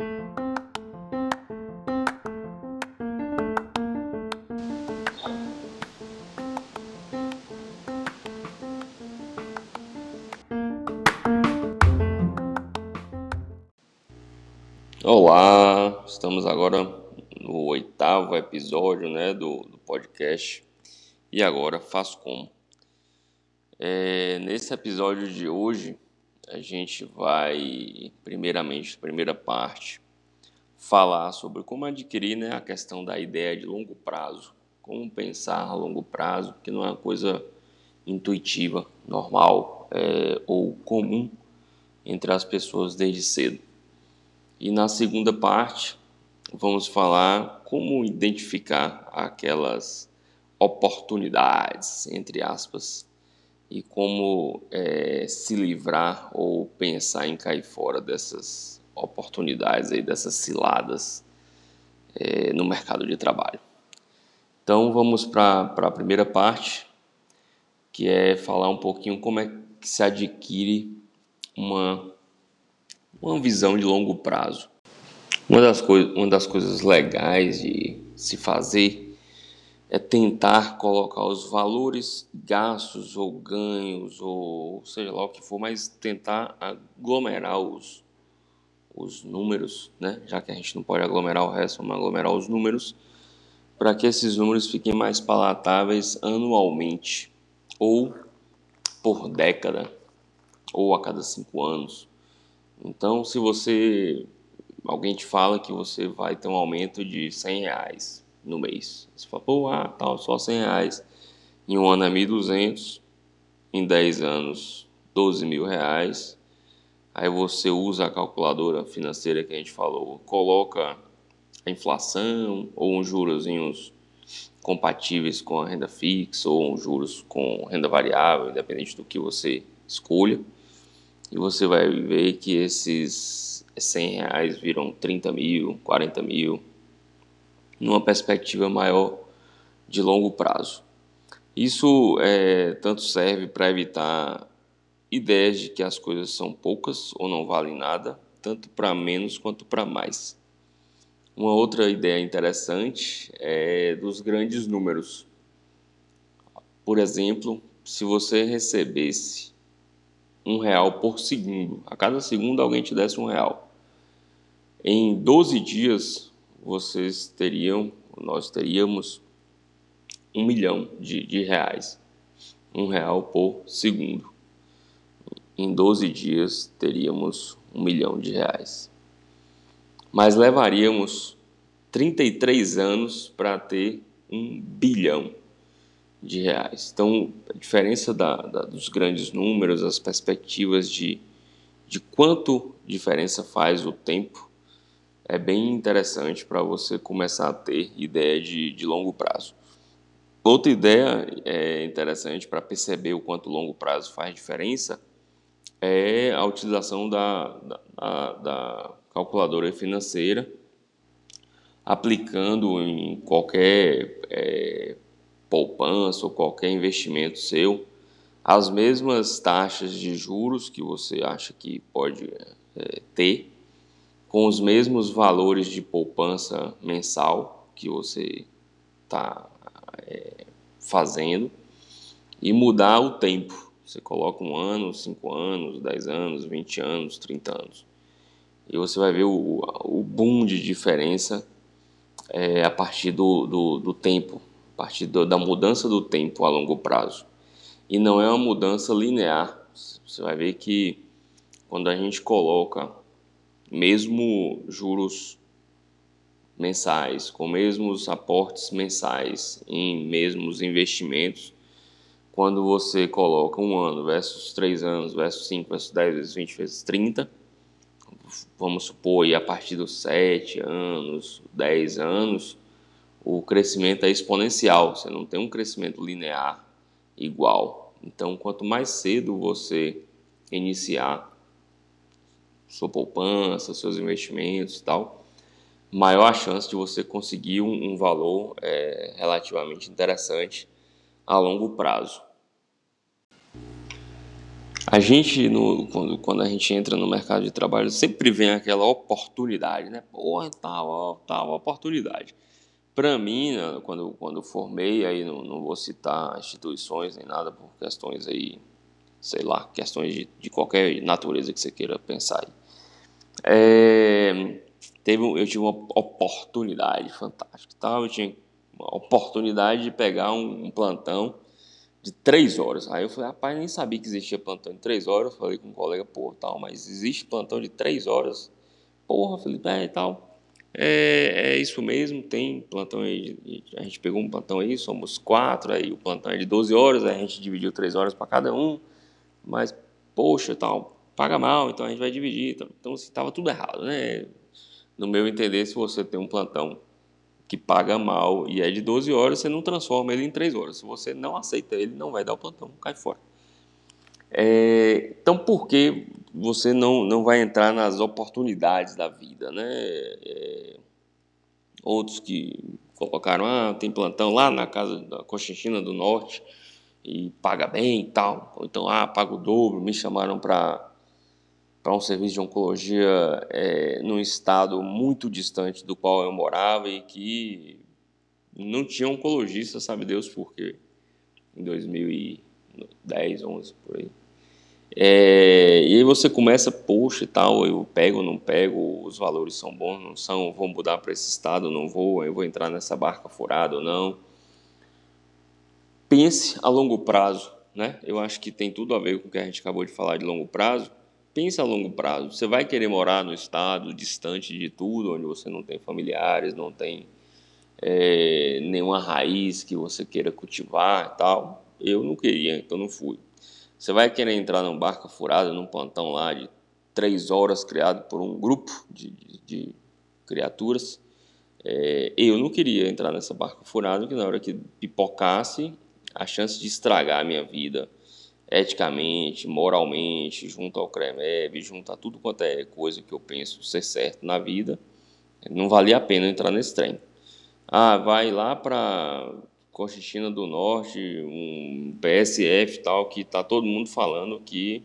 Olá, estamos agora no oitavo episódio né, do, do podcast. E agora faço como? É, nesse episódio de hoje, a gente vai, primeiramente, primeira parte, falar sobre como adquirir né, a questão da ideia de longo prazo. Como pensar a longo prazo, que não é uma coisa intuitiva, normal é, ou comum entre as pessoas desde cedo. E na segunda parte, vamos falar como identificar aquelas oportunidades, entre aspas, e como é, se livrar ou pensar em cair fora dessas oportunidades, aí, dessas ciladas é, no mercado de trabalho. Então vamos para a primeira parte, que é falar um pouquinho como é que se adquire uma uma visão de longo prazo. Uma das, uma das coisas legais de se fazer é tentar colocar os valores gastos ou ganhos, ou seja lá o que for, mas tentar aglomerar os, os números, né? já que a gente não pode aglomerar o resto, vamos aglomerar os números, para que esses números fiquem mais palatáveis anualmente, ou por década, ou a cada cinco anos. Então, se você alguém te fala que você vai ter um aumento de 100 reais no mês, você fala, pô, ah, tal, só 100 reais. Em um ano é 1.200, em 10 anos 12 mil reais. Aí você usa a calculadora financeira que a gente falou, coloca a inflação ou uns jurozinhos compatíveis com a renda fixa ou uns juros com renda variável, independente do que você escolha e você vai ver que esses 100 reais viram 30 mil, 40 mil, numa perspectiva maior de longo prazo. Isso é, tanto serve para evitar ideias de que as coisas são poucas ou não valem nada, tanto para menos quanto para mais. Uma outra ideia interessante é dos grandes números. Por exemplo, se você recebesse um real por segundo. A cada segundo alguém te desse um real. Em 12 dias vocês teriam, nós teríamos um milhão de, de reais. Um real por segundo. Em 12 dias teríamos um milhão de reais. Mas levaríamos 33 anos para ter um bilhão de reais. Então, a diferença da, da, dos grandes números, as perspectivas de, de quanto diferença faz o tempo, é bem interessante para você começar a ter ideia de, de longo prazo. Outra ideia é interessante para perceber o quanto longo prazo faz diferença é a utilização da, da, da calculadora financeira aplicando em qualquer é, poupança ou qualquer investimento seu, as mesmas taxas de juros que você acha que pode é, ter, com os mesmos valores de poupança mensal que você está é, fazendo e mudar o tempo. Você coloca um ano, cinco anos, dez anos, vinte anos, trinta anos. E você vai ver o, o boom de diferença é, a partir do, do, do tempo a partir da mudança do tempo a longo prazo. E não é uma mudança linear. Você vai ver que quando a gente coloca mesmo juros mensais, com mesmos aportes mensais em mesmos investimentos, quando você coloca um ano versus três anos, versus cinco, versus dez, versus vinte, versus trinta, vamos supor, e a partir dos sete anos, dez anos, o crescimento é exponencial, você não tem um crescimento linear igual. Então, quanto mais cedo você iniciar sua poupança, seus investimentos e tal, maior a chance de você conseguir um, um valor é, relativamente interessante a longo prazo. A gente, no, quando, quando a gente entra no mercado de trabalho, sempre vem aquela oportunidade, né? Porra, tal, tal oportunidade. Para mim, né, quando, quando formei, aí não, não vou citar instituições nem nada por questões aí, sei lá, questões de, de qualquer natureza que você queira pensar aí. É, teve, eu tive uma oportunidade fantástica. Tá? Eu tinha uma oportunidade de pegar um, um plantão de três horas. Aí eu falei, rapaz, nem sabia que existia plantão de três horas. Falei com um colega, pô, tal, mas existe plantão de três horas? Porra, Felipe, é tal. É, é isso mesmo, tem plantão aí. A gente pegou um plantão aí, somos quatro, aí o plantão é de 12 horas, aí a gente dividiu três horas para cada um. Mas, poxa, tal, paga mal, então a gente vai dividir. Então, assim, tava tudo errado, né? No meu entender, se você tem um plantão que paga mal e é de 12 horas, você não transforma ele em 3 horas. Se você não aceita ele, não vai dar o plantão, cai fora. É, então, por que você não, não vai entrar nas oportunidades da vida? Né? É, outros que colocaram, ah, tem plantão lá na casa da Cochinchina do Norte e paga bem e tal. Ou então, ah, paga o dobro, me chamaram para para um serviço de oncologia é, num estado muito distante do qual eu morava e que não tinha oncologista, sabe Deus por quê, em 2010, 11, por aí. É, e aí você começa, poxa e tal, eu pego não pego, os valores são bons, não são, vou mudar para esse estado, não vou, eu vou entrar nessa barca furada ou não. Pense a longo prazo, né? Eu acho que tem tudo a ver com o que a gente acabou de falar de longo prazo Pensa a longo prazo. Você vai querer morar no estado distante de tudo, onde você não tem familiares, não tem é, nenhuma raiz que você queira cultivar e tal. Eu não queria, então não fui. Você vai querer entrar num barco furado, num plantão lá de três horas criado por um grupo de, de, de criaturas. É, eu não queria entrar nessa barca furada, que na hora que pipocasse, a chance de estragar a minha vida eticamente, moralmente, junto ao CREMEB, junto a tudo quanto é coisa que eu penso ser certo na vida, não valia a pena entrar nesse trem. Ah, vai lá para Cochichina do Norte, um PSF tal, que está todo mundo falando que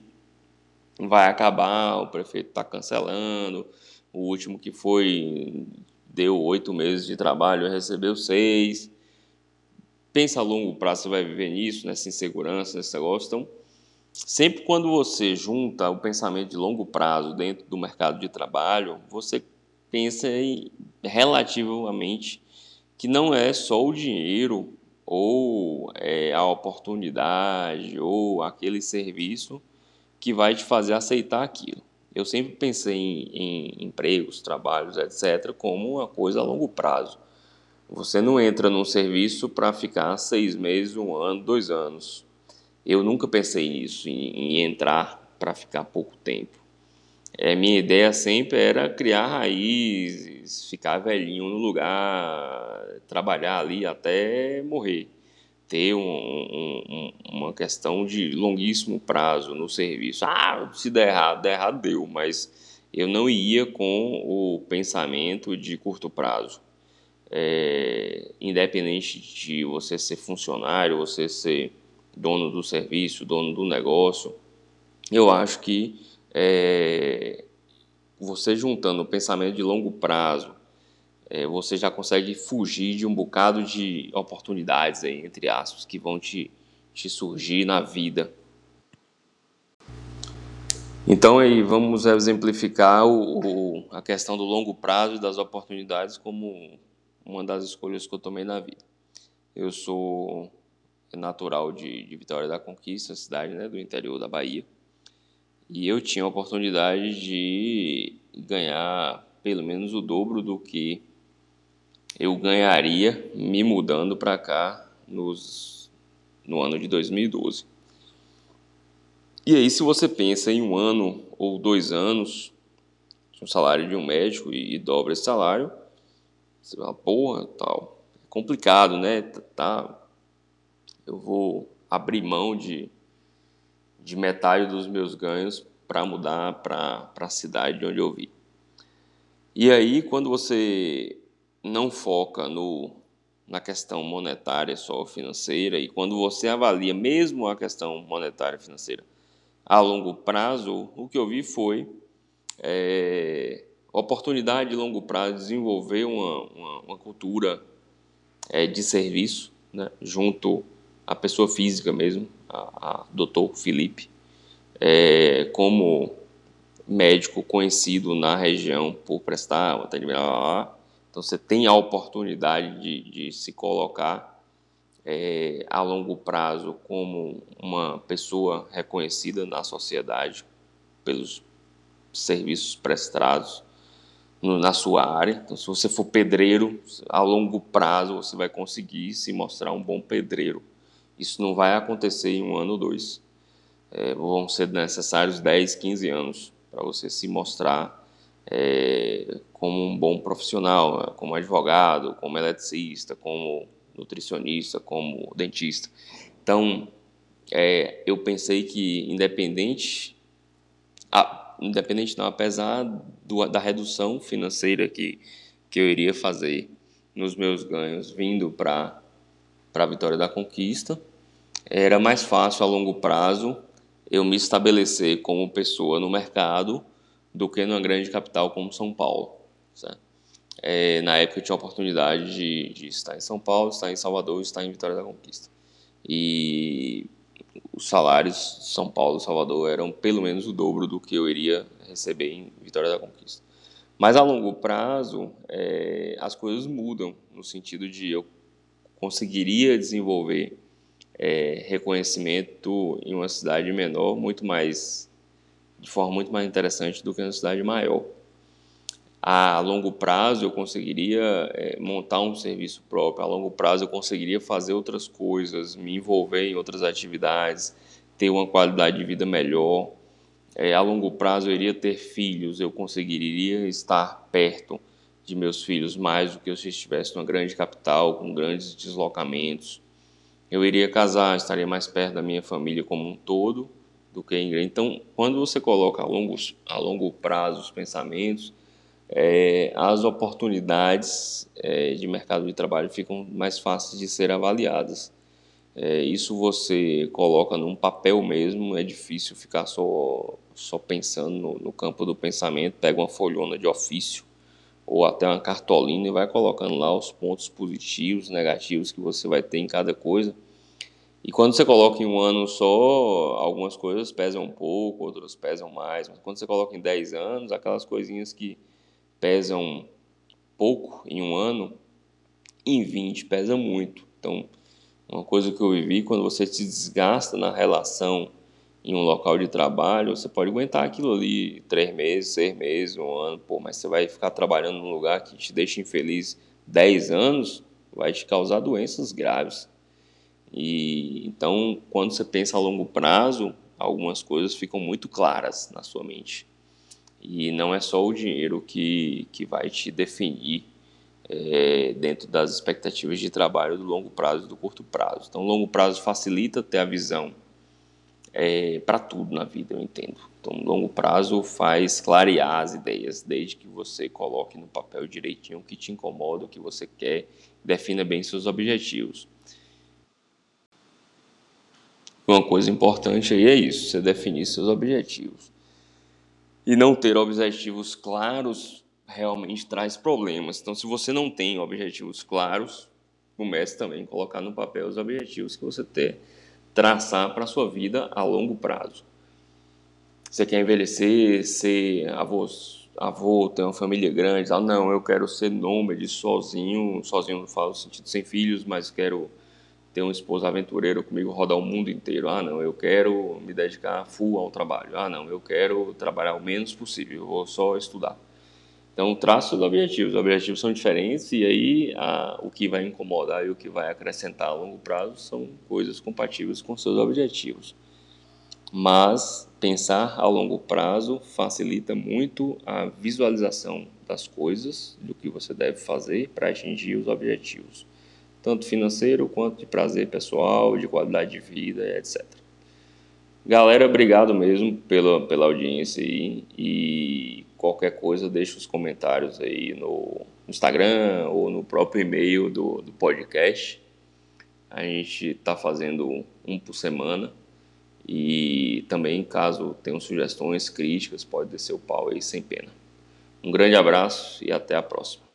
vai acabar, o prefeito está cancelando, o último que foi deu oito meses de trabalho, recebeu seis, pensa a longo prazo, você vai viver nisso, nessa insegurança, nesse negócio. Então, sempre quando você junta o pensamento de longo prazo dentro do mercado de trabalho, você pensa em, relativamente que não é só o dinheiro ou é, a oportunidade ou aquele serviço que vai te fazer aceitar aquilo. Eu sempre pensei em, em empregos, trabalhos, etc., como uma coisa a longo prazo. Você não entra num serviço para ficar seis meses, um ano, dois anos. Eu nunca pensei nisso, em, em entrar para ficar pouco tempo. É, minha ideia sempre era criar raízes, ficar velhinho no lugar, trabalhar ali até morrer. Ter um, um, uma questão de longuíssimo prazo no serviço. Ah, se der errado, der errado, deu, mas eu não ia com o pensamento de curto prazo é, independente de você ser funcionário, você ser dono do serviço, dono do negócio, eu acho que é, você juntando o pensamento de longo prazo, é, você já consegue fugir de um bocado de oportunidades, aí, entre aspas, que vão te, te surgir na vida. Então aí vamos exemplificar o, o, a questão do longo prazo e das oportunidades como uma das escolhas que eu tomei na vida. Eu sou natural de, de Vitória da Conquista, cidade né, do interior da Bahia, e eu tinha a oportunidade de ganhar pelo menos o dobro do que eu ganharia me mudando para cá nos, no ano de 2012. E aí, se você pensa em um ano ou dois anos, um salário de um médico e, e dobra esse salário, você fala, porra, tal. É complicado, né? Tá, eu vou abrir mão de, de metade dos meus ganhos para mudar para a cidade onde eu vi. E aí, quando você não foca no, na questão monetária só financeira, e quando você avalia mesmo a questão monetária financeira a longo prazo, o que eu vi foi é, oportunidade de longo prazo de desenvolver uma, uma, uma cultura é, de serviço né, junto à pessoa física mesmo, a, a doutor Felipe, é, como médico conhecido na região por prestar atendimento. Então você tem a oportunidade de, de se colocar é, a longo prazo como uma pessoa reconhecida na sociedade pelos serviços prestados no, na sua área. Então, se você for pedreiro, a longo prazo você vai conseguir se mostrar um bom pedreiro. Isso não vai acontecer em um ano ou dois. É, vão ser necessários 10, 15 anos para você se mostrar é, como um bom profissional, né? como advogado, como eletricista, como nutricionista, como dentista. Então, é, eu pensei que independente, independente não, apesar do, da redução financeira que, que eu iria fazer nos meus ganhos vindo para a vitória da conquista, era mais fácil a longo prazo eu me estabelecer como pessoa no mercado do que numa grande capital como São Paulo. É, na época eu tinha a oportunidade de, de, estar em São Paulo, estar em Salvador estar em Vitória da Conquista. E os salários de São Paulo e Salvador eram pelo menos o dobro do que eu iria receber em Vitória da Conquista. Mas a longo prazo, é, as coisas mudam, no sentido de eu conseguiria desenvolver é, reconhecimento em uma cidade menor muito mais de forma muito mais interessante do que uma cidade maior a longo prazo eu conseguiria é, montar um serviço próprio, a longo prazo eu conseguiria fazer outras coisas, me envolver em outras atividades, ter uma qualidade de vida melhor. É, a longo prazo eu iria ter filhos, eu conseguiria estar perto de meus filhos mais do que se eu estivesse numa grande capital, com grandes deslocamentos. Eu iria casar, estaria mais perto da minha família como um todo do que em. Então, quando você coloca a longo, a longo prazo os pensamentos, é, as oportunidades é, de mercado de trabalho ficam mais fáceis de ser avaliadas. É, isso você coloca num papel mesmo, é difícil ficar só, só pensando no, no, campo do pensamento, pega uma folhona de ofício ou até uma cartolina e vai colocando lá os pontos positivos, negativos que você vai ter em cada coisa. E quando você coloca em um ano só, algumas coisas pesam um pouco, outras pesam mais, mas quando você coloca em 10 anos, aquelas coisinhas que pesam pouco em um ano, em 20 pesa muito. Então, uma coisa que eu vivi, quando você se desgasta na relação em um local de trabalho, você pode aguentar aquilo ali três meses, seis meses, um ano, pô, mas você vai ficar trabalhando num lugar que te deixa infeliz 10 anos, vai te causar doenças graves. E então, quando você pensa a longo prazo, algumas coisas ficam muito claras na sua mente. E não é só o dinheiro que, que vai te definir é, dentro das expectativas de trabalho do longo prazo e do curto prazo. Então, o longo prazo facilita ter a visão é, para tudo na vida, eu entendo. Então, longo prazo faz clarear as ideias, desde que você coloque no papel direitinho o que te incomoda, o que você quer, defina bem seus objetivos. Uma coisa importante aí é isso, você definir seus objetivos. E não ter objetivos claros realmente traz problemas. Então, se você não tem objetivos claros, comece também a colocar no papel os objetivos que você quer traçar para a sua vida a longo prazo. Você quer envelhecer, ser avô, avô ter uma família grande, ah, não, eu quero ser nômade, sozinho, sozinho não falo no sentido sem filhos, mas quero ter uma esposa aventureira comigo, rodar o mundo inteiro. Ah, não, eu quero me dedicar full ao trabalho. Ah, não, eu quero trabalhar o menos possível, eu vou só estudar. Então, traço os objetivos. Os objetivos são diferentes e aí a, o que vai incomodar e o que vai acrescentar a longo prazo são coisas compatíveis com seus objetivos. Mas pensar a longo prazo facilita muito a visualização das coisas, do que você deve fazer para atingir os objetivos tanto financeiro quanto de prazer pessoal, de qualidade de vida, etc. Galera, obrigado mesmo pela, pela audiência aí, e qualquer coisa deixa os comentários aí no Instagram ou no próprio e-mail do, do podcast. A gente está fazendo um por semana E também, caso tenham sugestões, críticas, pode descer o pau aí sem pena. Um grande abraço e até a próxima.